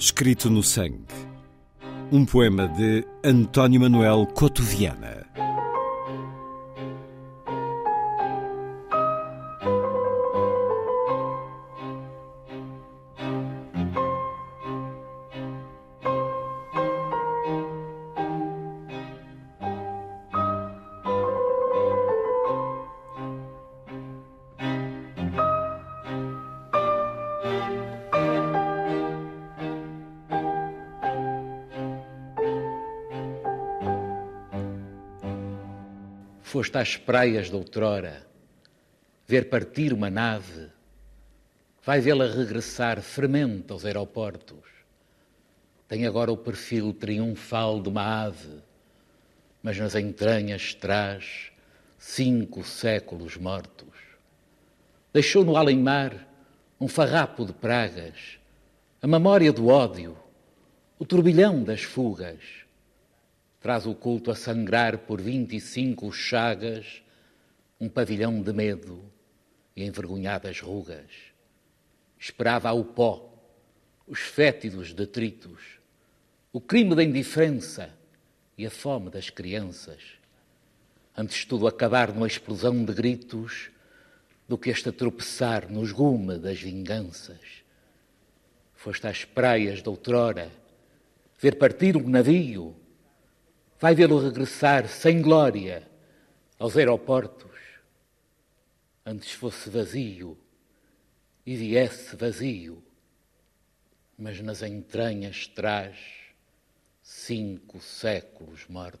Escrito no Sangue. Um poema de António Manuel Cotoviana. Foste às praias de outrora, ver partir uma nave, vai vê-la regressar fermenta aos aeroportos. Tem agora o perfil triunfal de uma ave, mas nas entranhas traz cinco séculos mortos. Deixou no além-mar um farrapo de pragas, a memória do ódio, o turbilhão das fugas traz o culto a sangrar por vinte e cinco chagas, um pavilhão de medo e envergonhadas rugas. Esperava ao pó, os fétidos detritos, o crime da indiferença e a fome das crianças. Antes tudo acabar numa explosão de gritos do que este tropeçar nos gume das vinganças. Foste às praias de outrora, ver partir um navio, vai vê-lo regressar sem glória aos aeroportos. Antes fosse vazio e viesse vazio, mas nas entranhas traz cinco séculos mortos.